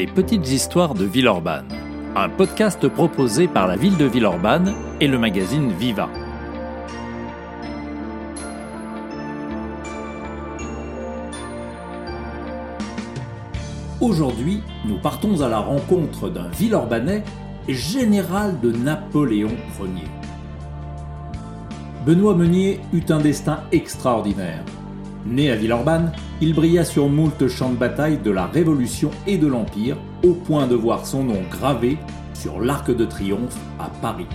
Les petites histoires de Villeurbanne, un podcast proposé par la ville de Villeurbanne et le magazine Viva. Aujourd'hui, nous partons à la rencontre d'un Villeurbanais général de Napoléon Ier. Benoît Meunier eut un destin extraordinaire. Né à Villeurbanne, il brilla sur moult champs de bataille de la Révolution et de l'Empire, au point de voir son nom gravé sur l'Arc de Triomphe à Paris.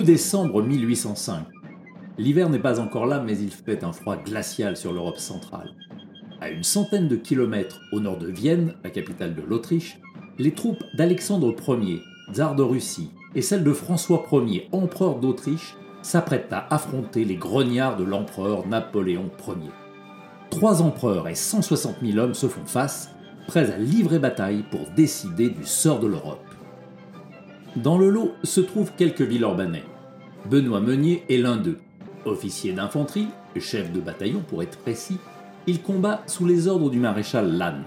Décembre 1805. L'hiver n'est pas encore là, mais il fait un froid glacial sur l'Europe centrale. À une centaine de kilomètres au nord de Vienne, la capitale de l'Autriche, les troupes d'Alexandre Ier, tsar de Russie, et celles de François Ier, empereur d'Autriche, s'apprêtent à affronter les grognards de l'empereur Napoléon Ier. Trois empereurs et 160 000 hommes se font face, prêts à livrer bataille pour décider du sort de l'Europe. Dans le lot se trouvent quelques Villeurbanais. Benoît Meunier est l'un d'eux. Officier d'infanterie, chef de bataillon pour être précis, il combat sous les ordres du maréchal Lannes.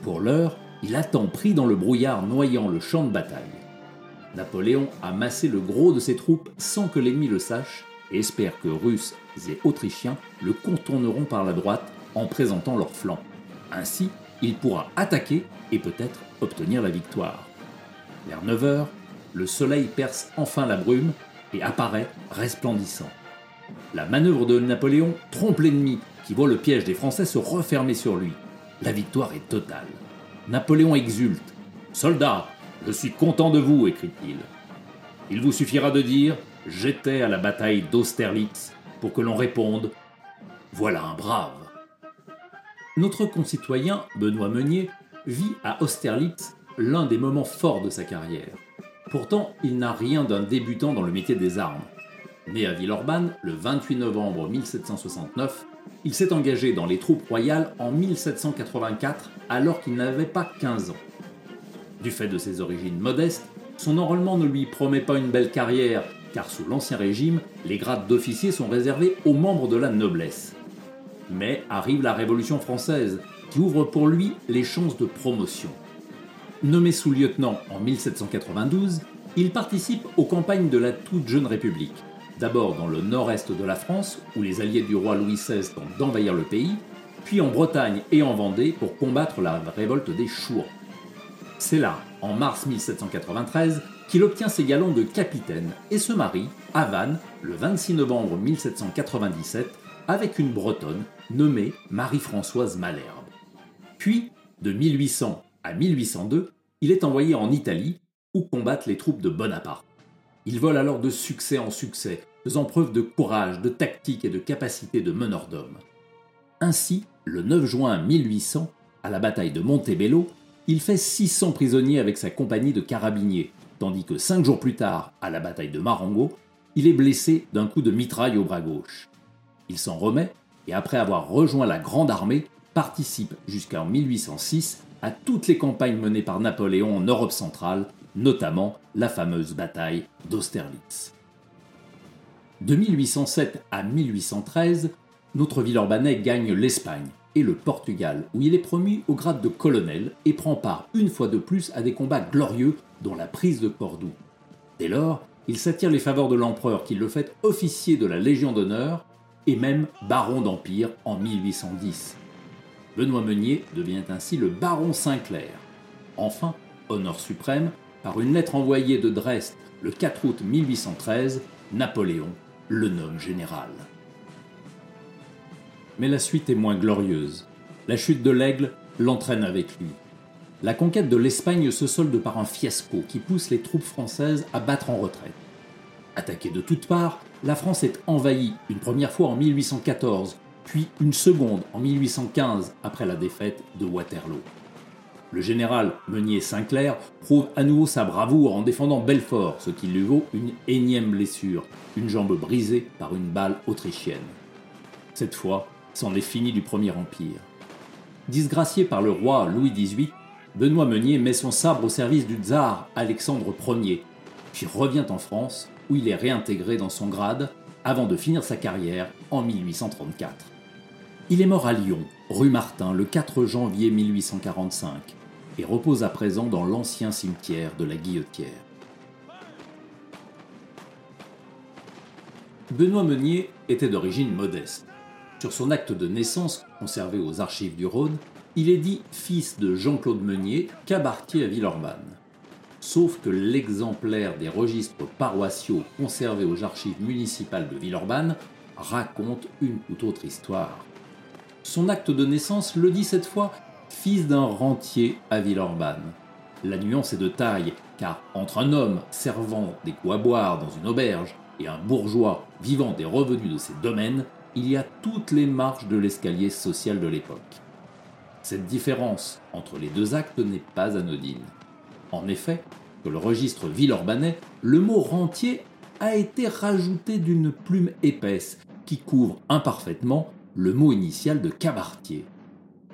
Pour l'heure, il attend pris dans le brouillard noyant le champ de bataille. Napoléon a massé le gros de ses troupes sans que l'ennemi le sache et espère que Russes et Autrichiens le contourneront par la droite en présentant leur flanc. Ainsi, il pourra attaquer et peut-être obtenir la victoire. Vers 9 heures, le soleil perce enfin la brume et apparaît resplendissant. La manœuvre de Napoléon trompe l'ennemi qui voit le piège des Français se refermer sur lui. La victoire est totale. Napoléon exulte. Soldats, je suis content de vous, écrit-il. Il vous suffira de dire J'étais à la bataille d'Austerlitz pour que l'on réponde Voilà un brave. Notre concitoyen Benoît Meunier vit à Austerlitz l'un des moments forts de sa carrière. Pourtant, il n'a rien d'un débutant dans le métier des armes. Né à Villeurbanne le 28 novembre 1769, il s'est engagé dans les troupes royales en 1784 alors qu'il n'avait pas 15 ans. Du fait de ses origines modestes, son enrôlement ne lui promet pas une belle carrière, car sous l'Ancien Régime, les grades d'officier sont réservés aux membres de la noblesse. Mais arrive la Révolution française, qui ouvre pour lui les chances de promotion. Nommé sous-lieutenant en 1792, il participe aux campagnes de la toute jeune République. D'abord dans le nord-est de la France, où les alliés du roi Louis XVI tentent d'envahir le pays, puis en Bretagne et en Vendée pour combattre la révolte des Chouans. C'est là, en mars 1793, qu'il obtient ses galons de capitaine et se marie à Vannes le 26 novembre 1797 avec une Bretonne nommée Marie-Françoise Malherbe. Puis, de 1800 à 1802, il est envoyé en Italie, où combattent les troupes de Bonaparte. Il vole alors de succès en succès, faisant preuve de courage, de tactique et de capacité de meneur d'hommes. Ainsi, le 9 juin 1800, à la bataille de Montebello, il fait 600 prisonniers avec sa compagnie de carabiniers, tandis que cinq jours plus tard, à la bataille de Marengo, il est blessé d'un coup de mitraille au bras gauche. Il s'en remet et après avoir rejoint la Grande Armée, participe jusqu'en 1806 à toutes les campagnes menées par Napoléon en Europe centrale, notamment la fameuse bataille d'Austerlitz. De 1807 à 1813, notre Villeurbanais gagne l'Espagne et le Portugal, où il est promu au grade de colonel et prend part une fois de plus à des combats glorieux, dont la prise de Cordoue. Dès lors, il s'attire les faveurs de l'empereur qui le fait officier de la Légion d'honneur et même baron d'Empire en 1810. Benoît Meunier devient ainsi le baron Sinclair. Enfin, honneur suprême, par une lettre envoyée de Dresde le 4 août 1813, Napoléon le nomme général. Mais la suite est moins glorieuse. La chute de l'aigle l'entraîne avec lui. La conquête de l'Espagne se solde par un fiasco qui pousse les troupes françaises à battre en retraite. Attaquée de toutes parts, la France est envahie une première fois en 1814 puis une seconde en 1815 après la défaite de Waterloo. Le général Meunier Sinclair prouve à nouveau sa bravoure en défendant Belfort, ce qui lui vaut une énième blessure, une jambe brisée par une balle autrichienne. Cette fois, c'en est fini du Premier Empire. Disgracié par le roi Louis XVIII, Benoît Meunier met son sabre au service du tsar Alexandre Ier, puis revient en France où il est réintégré dans son grade avant de finir sa carrière en 1834. Il est mort à Lyon, rue Martin, le 4 janvier 1845, et repose à présent dans l'ancien cimetière de la Guillotière. Benoît Meunier était d'origine modeste. Sur son acte de naissance, conservé aux archives du Rhône, il est dit fils de Jean-Claude Meunier, cabaretier à Villeurbanne. Sauf que l'exemplaire des registres paroissiaux conservés aux archives municipales de Villeurbanne raconte une toute autre histoire. Son acte de naissance le dit cette fois fils d'un rentier à Villeurbanne. La nuance est de taille, car entre un homme servant des coups à boire dans une auberge et un bourgeois vivant des revenus de ses domaines, il y a toutes les marches de l'escalier social de l'époque. Cette différence entre les deux actes n'est pas anodine. En effet, que le registre villeurbanais, le mot rentier a été rajouté d'une plume épaisse qui couvre imparfaitement le mot initial de cabaretier.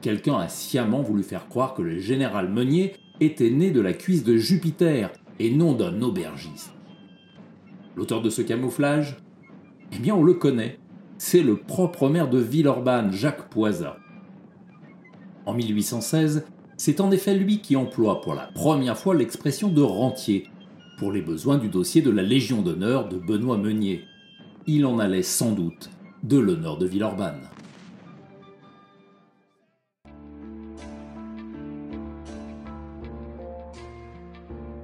Quelqu'un a sciemment voulu faire croire que le général Meunier était né de la cuisse de Jupiter et non d'un aubergiste. L'auteur de ce camouflage? Eh bien, on le connaît. C'est le propre maire de Villeurbanne, Jacques Poisat. En 1816, c'est en effet lui qui emploie pour la première fois l'expression de rentier pour les besoins du dossier de la Légion d'honneur de Benoît Meunier. Il en allait sans doute de l'honneur de Villeurbanne.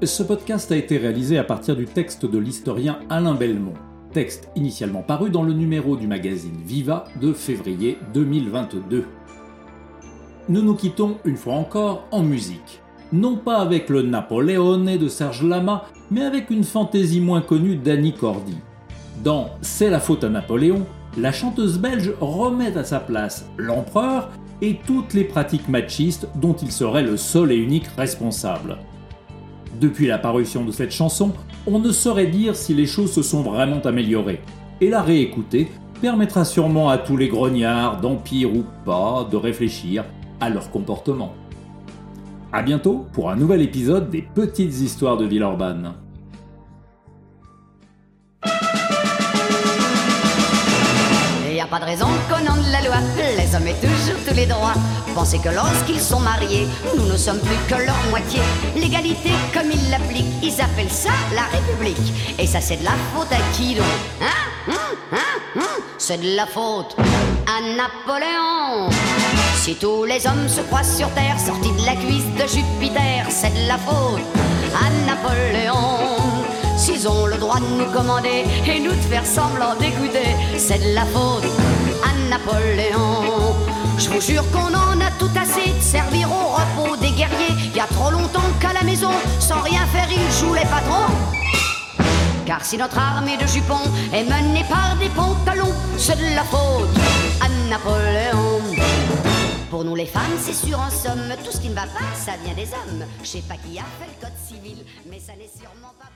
Ce podcast a été réalisé à partir du texte de l'historien Alain Belmont, texte initialement paru dans le numéro du magazine Viva de février 2022. Nous nous quittons une fois encore en musique. Non pas avec le Napoleone de Serge Lama, mais avec une fantaisie moins connue d'Annie Cordy. Dans C'est la faute à Napoléon, la chanteuse belge remet à sa place l'empereur et toutes les pratiques machistes dont il serait le seul et unique responsable. Depuis la parution de cette chanson, on ne saurait dire si les choses se sont vraiment améliorées, et la réécouter permettra sûrement à tous les grognards, d'empire ou pas, de réfléchir à leur comportement. A bientôt pour un nouvel épisode des Petites Histoires de Villeurbanne. pas de raison qu'au nom de la loi, les hommes aient toujours tous les droits. Pensez que lorsqu'ils sont mariés, nous ne sommes plus que leur moitié. L'égalité, comme ils l'appliquent, ils appellent ça la République. Et ça, c'est de la faute à qui donc Hein Hein Hein, hein C'est de la faute à Napoléon. Si tous les hommes se croient sur terre, sortis de la cuisse de Jupiter, c'est de la faute à Napoléon. S'ils ont le droit de nous commander et nous de faire semblant d'écouter, c'est de la faute à Napoléon. Je vous jure qu'on en a tout assez de servir au repos des guerriers. Il y a trop longtemps qu'à la maison, sans rien faire, ils jouent les patrons. Car si notre armée de jupons est menée par des pantalons, c'est de la faute à Napoléon. Pour nous les femmes, c'est sûr en somme, tout ce qui ne va pas, ça vient des hommes. Je sais pas qui a fait le code civil, mais ça n'est sûrement pas